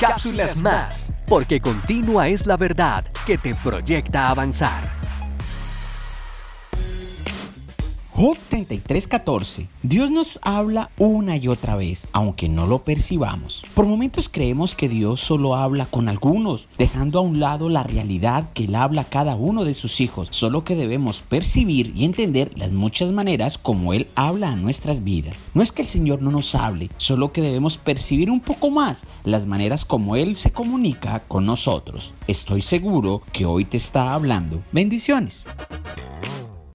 cápsulas más, porque continua es la verdad que te proyecta avanzar. Job 33:14. Dios nos habla una y otra vez, aunque no lo percibamos. Por momentos creemos que Dios solo habla con algunos, dejando a un lado la realidad que Él habla a cada uno de sus hijos, solo que debemos percibir y entender las muchas maneras como Él habla a nuestras vidas. No es que el Señor no nos hable, solo que debemos percibir un poco más las maneras como Él se comunica con nosotros. Estoy seguro que hoy te está hablando. Bendiciones.